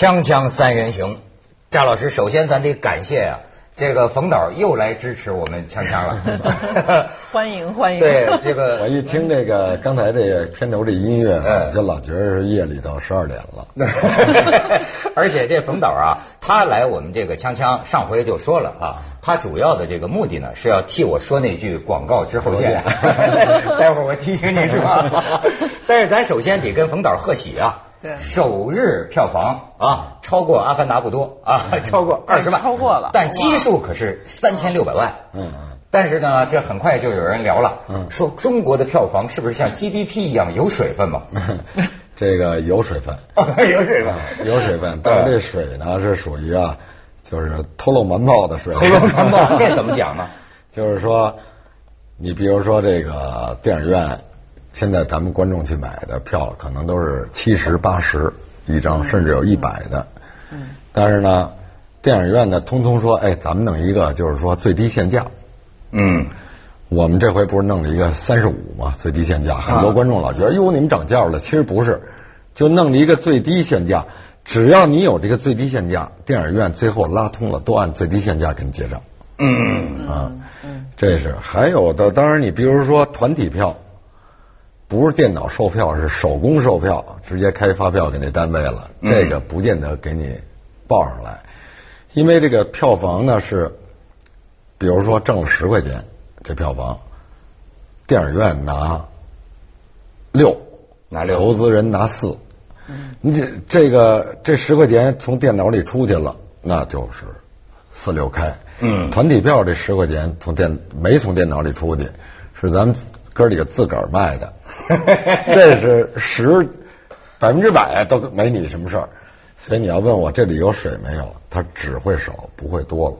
锵锵三人行，赵老师，首先咱得感谢啊，这个冯导又来支持我们锵锵了。欢迎欢迎。对，这个 我一听这个刚才这个片头这音乐，我就老觉得是夜里到十二点了。而且这冯导啊，他来我们这个锵锵，上回就说了啊，他主要的这个目的呢是要替我说那句广告之后见。待会儿我提醒你是吧？但是咱首先得跟冯导贺喜啊。对。首日票房啊，超过《阿凡达》不多啊，超过二十万，超过了。但基数可是三千六百万。嗯。嗯，但是呢，这很快就有人聊了，嗯。说中国的票房是不是像 GDP 一样有水分嘛？这个有水分，有水分。啊，有水分，但是这水呢是属于啊，就是偷漏瞒报的水。偷漏瞒报，这怎么讲呢？就是说，你比如说这个电影院，现在咱们观众去买的票可能都是七十、八十一张，甚至有一百的。嗯。但是呢，电影院呢，通通说，哎，咱们弄一个就是说最低限价。嗯，我们这回不是弄了一个三十五嘛，最低限价，很多观众老觉得哟你们涨价了，其实不是，就弄了一个最低限价，只要你有这个最低限价，电影院最后拉通了，都按最低限价给你结账。嗯啊，这是还有的，当然你比如说团体票，不是电脑售票，是手工售票，直接开发票给那单位了，嗯。这个不见得给你报上来，因为这个票房呢是，比如说挣了十块钱，这票房，电影院拿六，拿六。投资人拿四，你这这个这十块钱从电脑里出去了，那就是四六开。嗯。团体票这十块钱从电没从电脑里出去，是咱们哥几个自个儿卖的，这是十百分之百都没你什么事儿。所以你要问我这里有水没有，它只会少不会多了。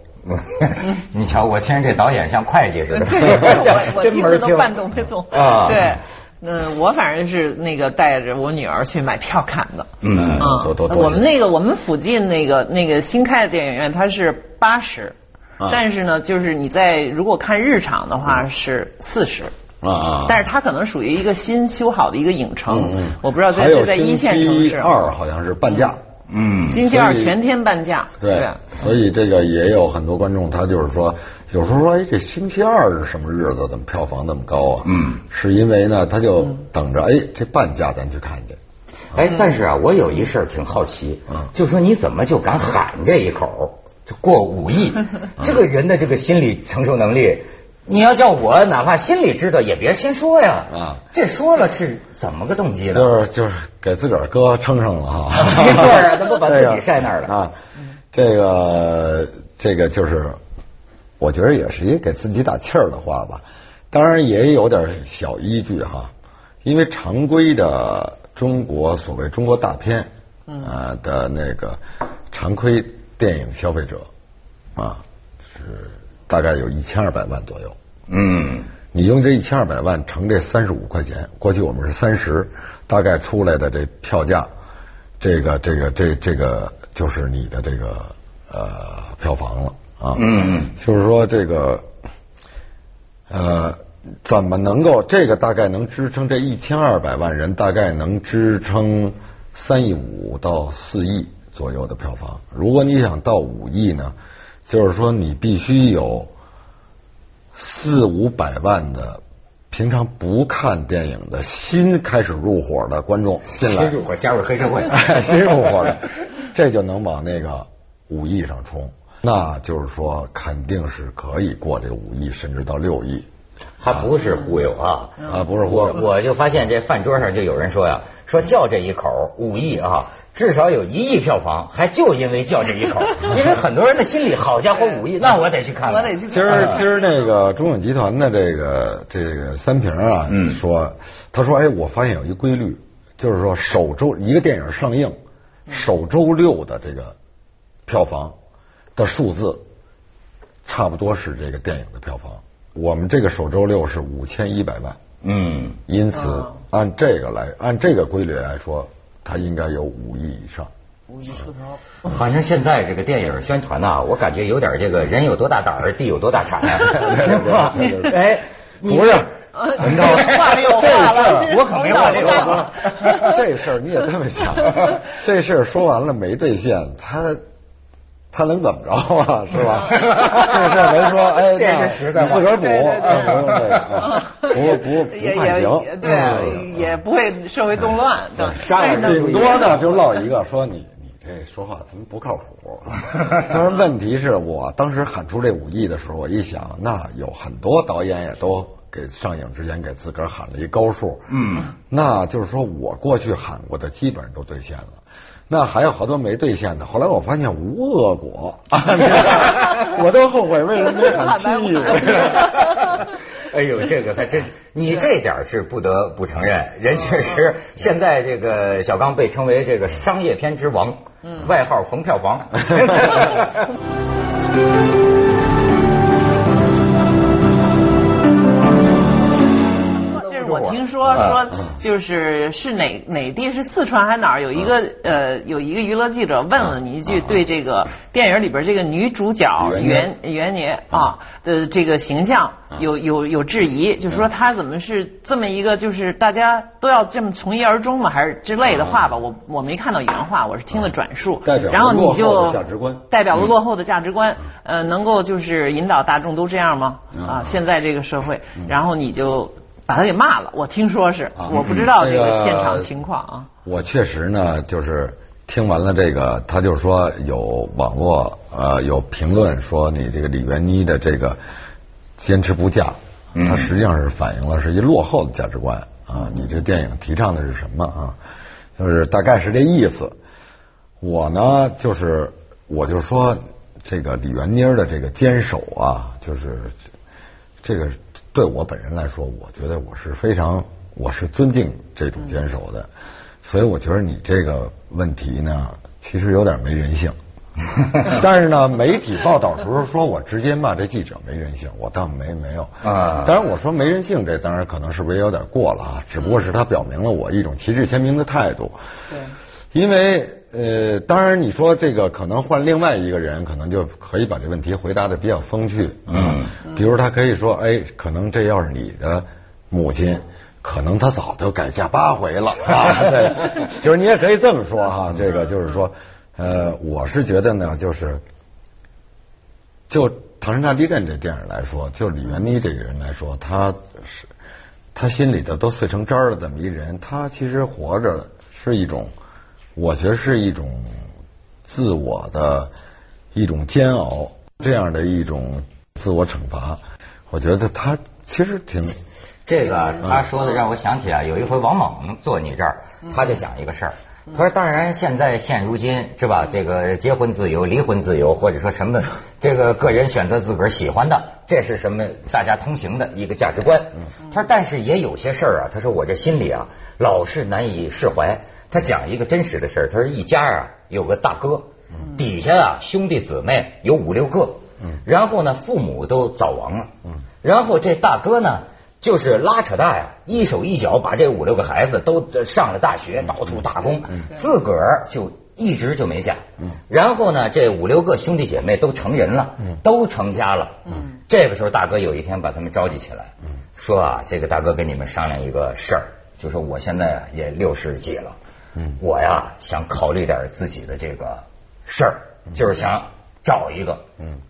你瞧，我听这导演像会计似的，我 我真门儿清听得都半懂啊对，嗯，我反正是那个带着我女儿去买票看的。嗯啊多多多我们那个我们附近那个那个新开的电影院，它是八十、啊但是呢，就是你在如果看日场的话是四十、啊啊！但是它可能属于一个新修好的一个影城，嗯我不知道在在一星线城市。期二好像是半价。嗯星期二全天半价。对，所以这个也有很多观众，他就是说，有时候说，哎，这星期二是什么日子？怎么票房那么高啊？嗯，是因为呢，他就等着，哎，这半价咱去看去。哎，但是啊，我有一事儿挺好奇，嗯就说你怎么就敢喊这一口，就过五亿？这个人的这个心理承受能力，你要叫我哪怕心里知道，也别先说呀。啊，这说了是怎么个动机呢？就是就是给自个儿哥撑上了哈。对啊他不把自己晒那儿了啊。这个这个就是，我觉得也是一给自己打气儿的话吧。当然也有点小依据哈，因为常规的中国所谓中国大片，啊的那个常规电影消费者，啊是大概有一千二百万左右。嗯你用这一千二百万乘这三十五块钱，过去我们是三十，大概出来的这票价，这个这个这这个就是你的这个呃票房了啊。嗯就是说这个呃怎么能够这个大概能支撑这一千二百万人，大概能支撑三亿五到四亿左右的票房。如果你想到五亿呢，就是说你必须有。四五百万的平常不看电影的新开始入伙的观众进来，新入伙加入黑社会，新入伙的，这就能往那个五亿上冲。那就是说，肯定是可以过这个五亿，甚至到六亿还不是忽悠啊。啊！不是我我我就发现这饭桌上就有人说呀，说叫这一口五亿啊，至少有一亿票房，还就因为叫这一口，因为很多人的心里，好家伙五亿，那我得去看看。我得去今儿今儿那个中影集团的这个这个三平啊，嗯说他说哎，我发现有一规律，就是说首周一个电影上映，首周六的这个票房的数字，差不多是这个电影的票房。我们这个首周六是五千一百万，嗯，因此按这个来按这个规律来说，它应该有五亿以上。五亿出头。反正现在这个电影宣传呐、我感觉有点这个人有多大胆儿，地有多大产，是吧？哎，不是，文涛，这事儿我可没话这个。这事儿你也这么想，这事儿说完了没兑现，他他能怎么着啊？是吧？这事儿没说，哎，这那是实在你自个儿补，不用这个啊，不不也不判也刑，对，嗯也不会社会动乱。对，张但是顶多呢就落一个说你你这说话怎么不靠谱？当然问题是我当时喊出这五亿的时候，我一想，那有很多导演也都给上映之前给自个儿喊了一高数，嗯，那就是说我过去喊过的基本上都兑现了。那还有好多没兑现的，后来我发现无恶果，我都后悔为什么没喊七亿。哎呦，这个还真，你这点是不得不承认，人确实 现在这个小刚被称为这个商业片之王，外号冯票房。听说说，就是是哪哪地是四川还是哪儿？有一个呃有一个娱乐记者问了你一句，对这个电影里边这个女主角李袁元袁年啊的这个形象有有有质疑，就说她怎么是这么一个就是大家都要这么从一而终吗？还是之类的话吧？我我没看到原话，我是听的转述。代表。了然后你就的价值观。代表了落后的价值观，呃，能够就是引导大众都这样吗？啊，现在这个社会，然后你就把他给骂了。我听说是，我不知道这个个现场情况啊。我确实呢，就是听完了这个，他就说有网络呃有评论说你这个李元妮的这个坚持不嫁，它实际上是反映了是一落后的价值观啊。你这电影提倡的是什么啊？就是大概是这意思。我呢，就是我就说这个李元妮的这个坚守啊，就是这个对我本人来说，我觉得我是非常我是尊敬这种坚守的，所以我觉得你这个问题呢，其实有点没人性。但是呢，媒体报道时候说我直接骂这记者没人性，我倒没没有啊当然我说没人性，这当然可能是不是也有点过了啊？只不过是他表明了我一种旗帜鲜明的态度。对，因为呃，当然你说这个可能换另外一个人，可能就可以把这问题回答的比较风趣。嗯，比如他可以说，哎，可能这要是你的母亲。可能她早就改嫁八回了啊，对，就是你也可以这么说哈、这个就是说，呃，我是觉得呢，就是就《唐山大地震》这电影来说，就李元妮这个人来说，他是他心里头都碎成渣儿了这么一人，他其实活着是一种，我觉得是一种自我的一种煎熬，这样的一种自我惩罚，我觉得他其实挺这个啊他说的让我想起啊，有一回王猛坐你这儿，他就讲一个事儿。他说：“当然，现在现如今是吧？这个结婚自由、离婚自由，或者说什么，这个个人选择自个儿喜欢的，这是什么大家通行的一个价值观。”他说：“但是也有些事儿啊，他说我这心里啊老是难以释怀。”他讲一个真实的事儿，他说一家啊有个大哥，底下啊兄弟姊妹有五六个，然后呢父母都早亡了，然后这大哥呢。就是拉扯大呀，一手一脚把这五六个孩子都上了大学，到处打工，自个儿就一直就没嫁。然后呢，这五六个兄弟姐妹都成人了，都成家了。这个时候，大哥有一天把他们召集起来，说啊，这个大哥跟你们商量一个事儿，就说我现在啊也六十几了，我呀想考虑点自己的这个事儿，就是想找一个。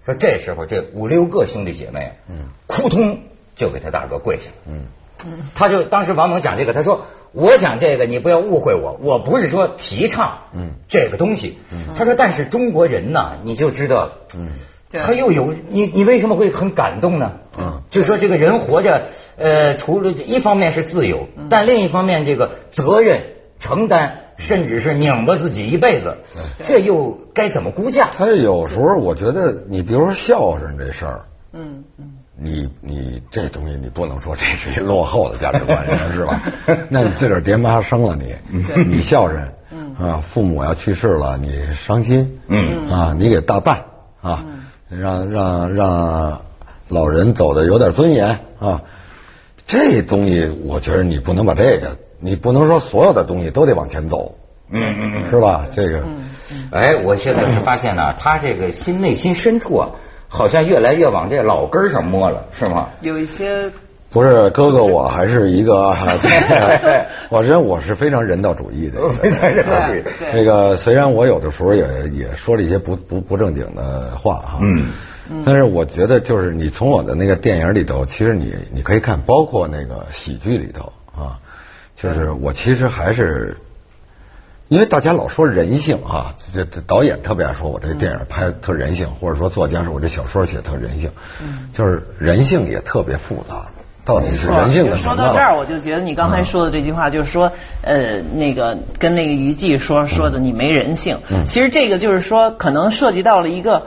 说这时候这五六个兄弟姐妹，扑通。就给他大哥跪下了。嗯，他就当时王蒙讲这个，他说：“我讲这个，你不要误会我，我不是说提倡嗯这个东西。嗯他说：“但是中国人呐，你就知道，嗯，他又有你，你为什么会很感动呢？嗯，就说这个人活着，呃，除了一方面是自由，但另一方面这个责任承担，甚至是拧巴自己一辈子，这又该怎么估价？他有时候我觉得，你比如说孝顺这事儿，嗯嗯。你你这东西你不能说这是一落后的价值观，是吧？那你自个儿爹妈生了你，你孝顺，啊，父母要去世了，你伤心，嗯啊，你给大办啊，让让让老人走的有点尊严啊，这东西我觉得你不能把这个，你不能说所有的东西都得往前走，嗯嗯嗯，是吧？这个，哎，我现在是发现呢，他这个心内心深处啊。好像越来越往这老根儿上摸了，是吗？有一些不是哥哥，我还是一个，我认我是非常人道主义的，非常人道主义。那个虽然我有的时候也也说了一些不不不正经的话哈，嗯，但是我觉得就是你从我的那个电影里头，其实你你可以看，包括那个喜剧里头啊，就是我其实还是。因为大家老说人性啊，这这导演特别爱说我这电影拍特人性，或者说作家说我这小说写特人性，就是人性也特别复杂，到底是人性的说到这儿，我就觉得你刚才说的这句话，就是说，呃，那个跟那个于季说说的你没人性，其实这个就是说，可能涉及到了一个。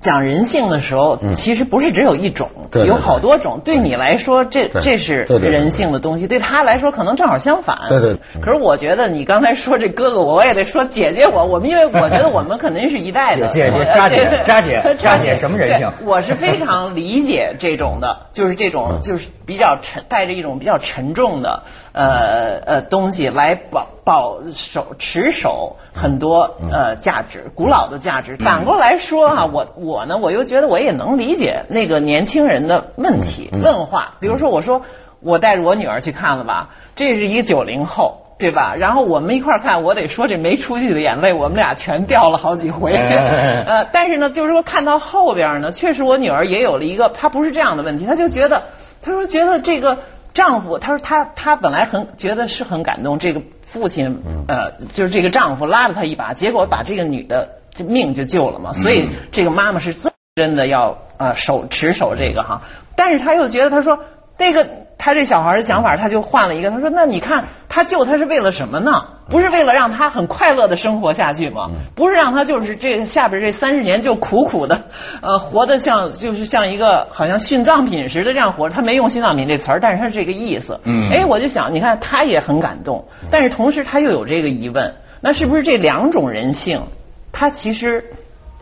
讲人性的时候，其实不是只有一种，有好多种。对你来说，这这是人性的东西；对他来说，可能正好相反。对对。可是我觉得你刚才说这哥哥，我也得说姐姐我。我们因为我觉得我们肯定是一代的。姐姐，佳姐，佳姐，佳姐，什么人性？我是非常理解这种的，就是这种，就是比较沉，带着一种比较沉重的。呃呃，东西来保保守持守很多呃价值，古老的价值。反过来说哈，我我呢，我又觉得我也能理解那个年轻人的问题问话。比如说，我说我带着我女儿去看了吧，这是一个九零后，对吧？然后我们一块儿看，我得说这没出息的眼泪，我们俩全掉了好几回。呃，但是呢，就是说看到后边呢，确实我女儿也有了一个，她不是这样的问题，她就觉得，她说觉得这个。丈夫，他说他他本来很觉得是很感动，这个父亲呃，就是这个丈夫拉了他一把，结果把这个女的这命就救了嘛。所以这个妈妈是真的要呃守持守这个哈，但是他又觉得他说。那个他这小孩的想法，他就换了一个。他说：“那你看，他救他是为了什么呢？不是为了让他很快乐的生活下去吗？不是让他就是这下边这三十年就苦苦的，呃，活得像就是像一个好像殉葬品似的这样活着。他没用殉葬品这词儿，但是他是这个意思。嗯，哎，我就想，你看他也很感动，但是同时他又有这个疑问：那是不是这两种人性，他其实？”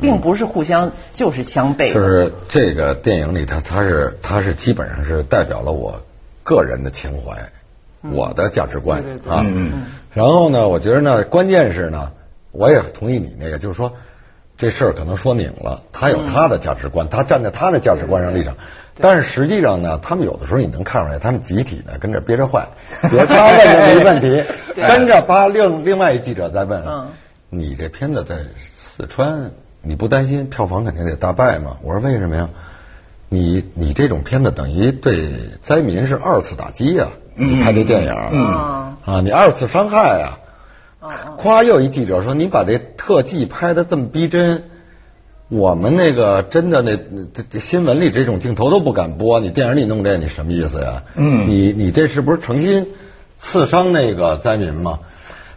并不是互相就是相悖。就是这个电影里，头它是它是基本上是代表了我个人的情怀，我的价值观啊。然后呢，我觉得呢，关键是呢，我也同意你那个，就是说这事儿可能说拧了，他有他的价值观，他站在他的价值观上立场。但是实际上呢，他们有的时候你能看出来，他们集体呢跟着憋着坏。比如他问了一个问题，跟着把另另外一记者在问：你这片子在四川？你不担心票房肯定得大败吗？我说为什么呀？你你这种片子等于对灾民是二次打击呀！你拍这电影，啊，你二次伤害呀！夸又一记者说：“你把这特技拍的这么逼真，我们那个真的那这新闻里这种镜头都不敢播，你电影里弄这，你什么意思呀？嗯，你你这是不是诚心刺伤那个灾民吗？”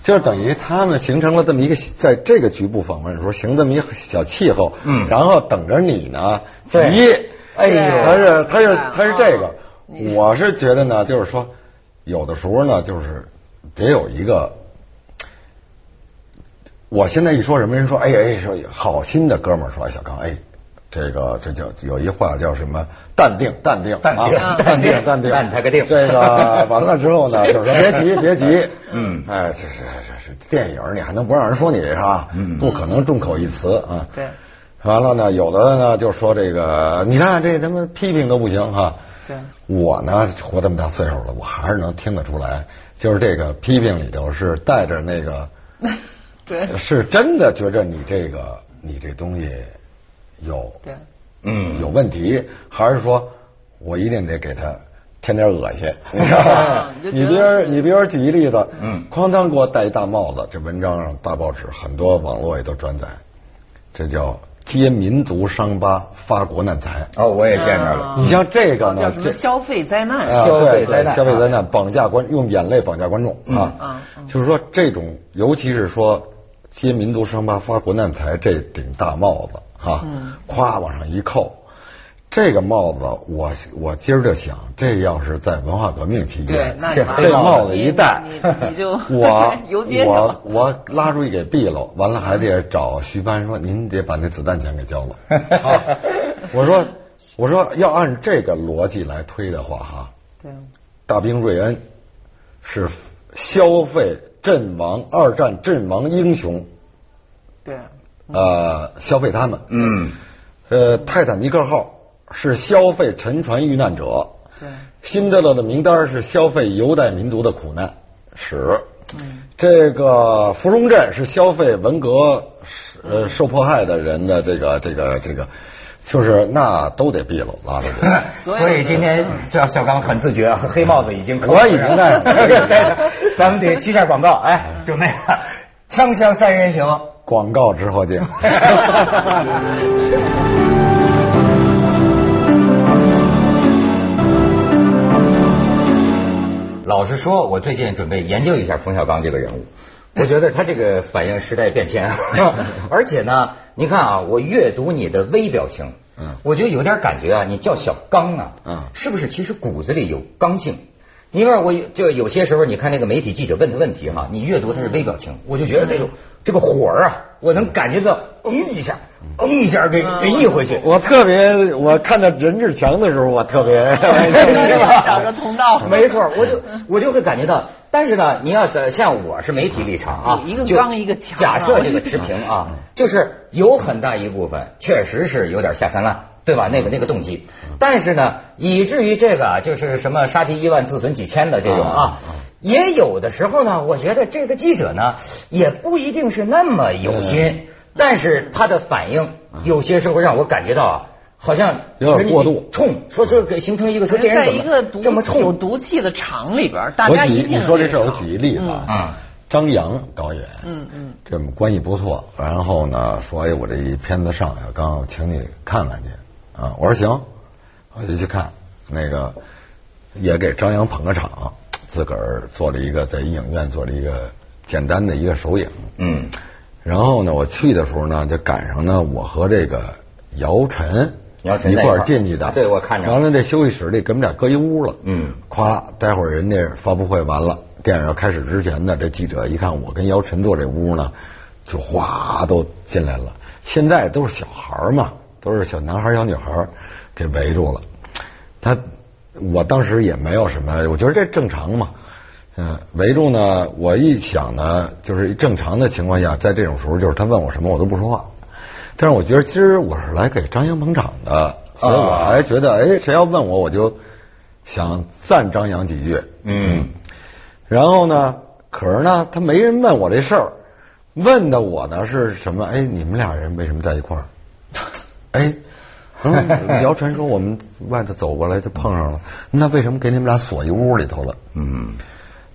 就是等于他们形成了这么一个，在这个局部访问的时候，形这么一个小气候，嗯，然后等着你呢急，哎呦，他是他是他是这个，我是觉得呢，就是说，有的时候呢，就是得有一个，我现在一说什么人说，哎哎说好心的哥们儿说小刚，哎。这个这叫有一话叫什么？淡定，淡定，淡定，淡定，淡定，淡他个定。这个完了之后呢，就是说别急，别急。嗯，哎，这是这是电影，你还能不让人说你是吧？嗯，不可能众口一词啊。对。完了呢，有的呢就说这个，你看这他妈批评都不行哈。对。我呢，活这么大岁数了，我还是能听得出来，就是这个批评里头是带着那个，对，是真的觉着你这个你这东西。有对，嗯，有问题，还是说，我一定得给他添点恶心，你知道吗？你比如，你比如举一例子，嗯，哐当给我戴一大帽子，这文章上大报纸很多，网络也都转载，这叫揭民族伤疤发国难财。哦，我也见着了。你像这个呢，这消费灾难，消费灾难，消费灾难，绑架观用眼泪绑架观众啊，就是说这种，尤其是说揭民族伤疤发国难财这顶大帽子。啊，咵往上一扣，这个帽子，我我今儿就想，这要是在文化革命期间，这这帽子一戴，你就 我 我我拉出去给毙了，完了还得找徐帆说，您得把那子弹钱给交了。啊我说我说要按这个逻辑来推的话，哈，对，大兵瑞恩是消费阵亡二战阵亡英雄，对。呃，消费他们，嗯，呃，泰坦尼克号是消费沉船遇难者，对，辛德勒的名单是消费犹太民族的苦难史。嗯，这个芙蓉镇是消费文革呃受迫害的人的这个这个这个。就是那都得毙了，拉出去。所以今天这小刚很自觉，黑帽子已经我已经戴了。咱们得去下广告，哎，准备锵锵三人行，广告之后见。老实说，我最近准备研究一下冯小刚这个人物。我觉得他这个反映时代变迁，而且呢，你看啊，我阅读你的微表情，嗯，我就有点感觉啊，你叫小刚啊，嗯，是不是其实骨子里有刚性？因为我就有些时候，你看那个媒体记者问的问题哈，你阅读他是微表情，我就觉得这种这个火儿啊，我能感觉到嗯一下，嗯一下给给溢回去。我特别，我看到任志强的时候，我特别找个通道。没错，我就我就会感觉到。但是呢，你要在像我是媒体立场啊，一个刚一个强。假设这个持平啊，就是有很大一部分确实是有点下三滥。对吧？那个那个动机，但是呢，以至于这个啊，就是什么杀敌一万自损几千的这种啊，也有的时候呢，我觉得这个记者呢，也不一定是那么有心，但是他的反应有些时候让我感觉到啊，好像有点过度冲，说这个形成一个说这人怎么这么冲？有毒气的厂里边，大家一你说这事儿，我举一例子啊。张扬导演，嗯嗯，这关系不错。然后呢，说哎，我这一片子上，刚请你看看去。啊，我说行，我就去看那个，也给张扬捧个场，自个儿做了一个在影院做了一个简单的一个首映。嗯，然后呢，我去的时候呢，就赶上呢，我和这个姚晨姚晨一块儿进去的。对，我看着。完了，这休息室里给我们俩搁一屋了。嗯，咵，待会儿人家发布会完了，电影要开始之前呢，这记者一看我跟姚晨坐这屋呢，就哗都进来了。现在都是小孩嘛。都是小男孩小女孩给围住了，他我当时也没有什么，我觉得这正常嘛，嗯，围住呢，我一想呢，就是正常的情况下，在这种时候，就是他问我什么，我都不说话。但是我觉得今儿我是来给张扬捧场的，所以我还觉得，哎，谁要问我，我就想赞张扬几句，嗯。然后呢，可是呢，他没人问我这事儿，问的我呢是什么？哎，你们俩人为什么在一块儿？哎，嗯，谣传说我们外头走过来就碰上了，那为什么给你们俩锁一屋里头了？嗯，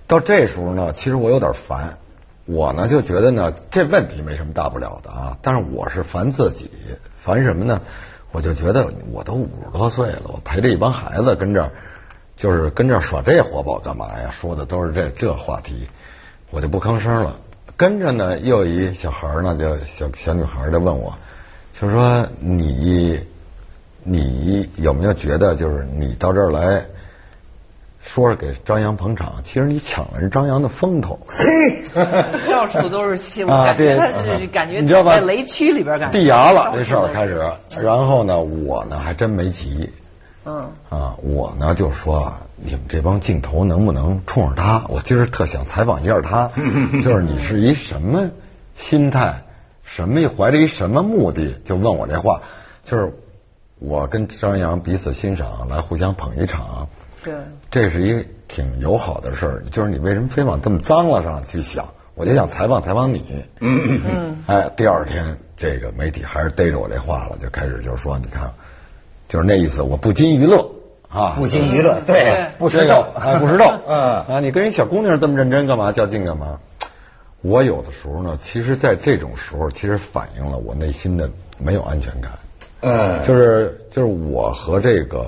到这时候呢，其实我有点烦，我呢就觉得呢这问题没什么大不了的啊，但是我是烦自己，烦什么呢？我就觉得我都五十多岁了，我陪着一帮孩子跟这儿，就是跟这儿耍这活宝干嘛呀？说的都是这这话题，我就不吭声了。跟着呢，又有一小孩呢，就小小女孩就问我。就是说，你你有没有觉得，就是你到这儿来说是给张扬捧场，其实你抢了人张扬的风头。到处都是戏，我感觉他就是感觉在雷区里边感觉。地牙了这事儿开始，然后呢，我呢还真没急。嗯。啊，我呢就说，你们这帮镜头能不能冲着他？我今儿特想采访一下他，就是你是一什么心态？什么？怀着一什么目的就问我这话？就是我跟张扬彼此欣赏，来互相捧一场。对，这是一挺友好的事儿。就是你为什么非往这么脏了上去想？我就想采访采访你。嗯嗯嗯。哎，第二天这个媒体还是逮着我这话了，就开始就是说，你看，就是那意思，我不禁娱乐啊，不禁娱乐，对，不吃肉，不吃肉。嗯啊，你跟人小姑娘这么认真干嘛？较劲干嘛？我有的时候呢，其实，在这种时候，其实反映了我内心的没有安全感。嗯，就是就是我和这个，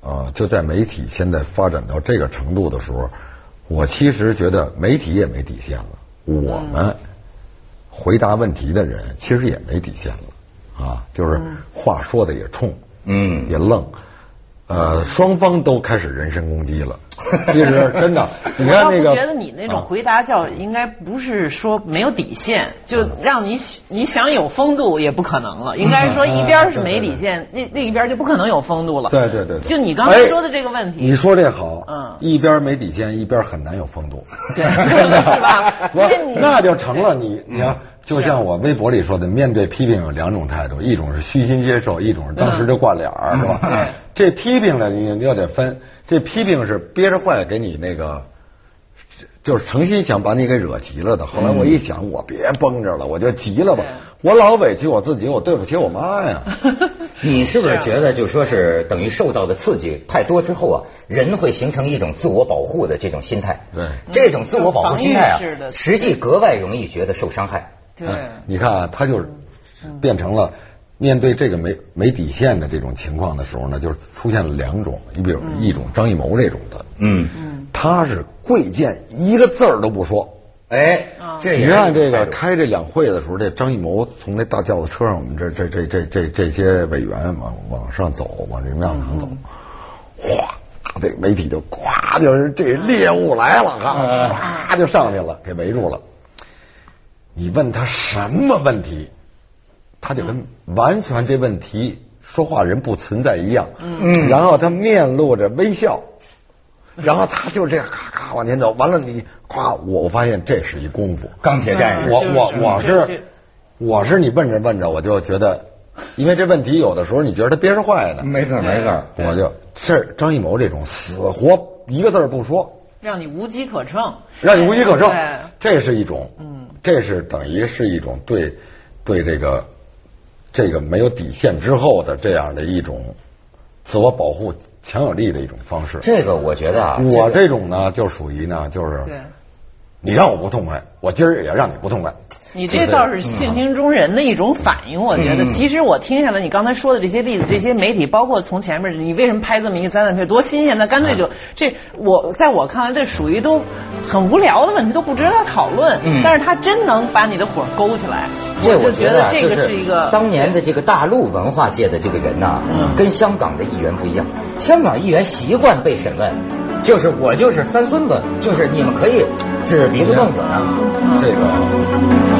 呃，就在媒体现在发展到这个程度的时候，我其实觉得媒体也没底线了。我们回答问题的人其实也没底线了，啊，就是话说的也冲，嗯，也愣。呃，双方都开始人身攻击了。其实真的，你看那个，觉得你那种回答叫应该不是说没有底线，就让你你想有风度也不可能了。应该是说一边是没底线，那另一边就不可能有风度了。对对对，就你刚才说的这个问题，你说这好，嗯，一边没底线，一边很难有风度，对，是吧？那就成了。你你看，就像我微博里说的，面对批评有两种态度，一种是虚心接受，一种是当时就挂脸儿，是吧？这批评呢，你你要得分，这批评是憋着坏给你那个。就是诚心想把你给惹急了的。后来我一想，我别绷着了，我就急了吧。我老委屈我自己，我对不起我妈呀。你是不是觉得，就说是等于受到的刺激太多之后啊，人会形成一种自我保护的这种心态？对，这种自我保护心态啊，实际格外容易觉得受伤害。对，你看啊，他就变成了面对这个没没底线的这种情况的时候呢，就是出现了两种。你比如一种张艺谋这种的，嗯嗯，他是贵贱一个字儿都不说。哎，这你看这个开这两会的时候，这张艺谋从那大轿子车上，我们这这这这这这些委员往往上走，往人民大堂走，哗，这媒体就咵，就是这猎物来了哈，唰就上去了，给围住了。你问他什么问题，他就跟完全这问题说话人不存在一样，嗯，然后他面露着微笑。然后他就这样咔咔往前走，完了你夸我，我发现这是一功夫，钢铁战士。我我我是我是你问着问着，我就觉得，因为这问题有的时候你觉得他憋着坏呢。没错没错，我就是张艺谋这种死活一个字不说，让你无机可乘，让你无机可乘，这是一种，嗯，这是等于是一种对对这个这个没有底线之后的这样的一种自我保护。强有力的一种方式，这个我觉得啊，我这种呢就属于呢，就是，你让我不痛快，我今儿也让你不痛快。你这倒是性情中人的一种反应，我觉得。其实我听下来，你刚才说的这些例子，这些媒体，包括从前面，你为什么拍这么一个灾难片，多新鲜？那干脆就这，我在我看来，这属于都很无聊的问题，都不值得讨论。但是他真能把你的火勾起来，我就觉得这个是一个当年的这个大陆文化界的这个人呐，跟香港的议员不一样。香港议员习惯被审问，就是我就是三孙子，就是你们可以指鼻子瞪我呢，这个。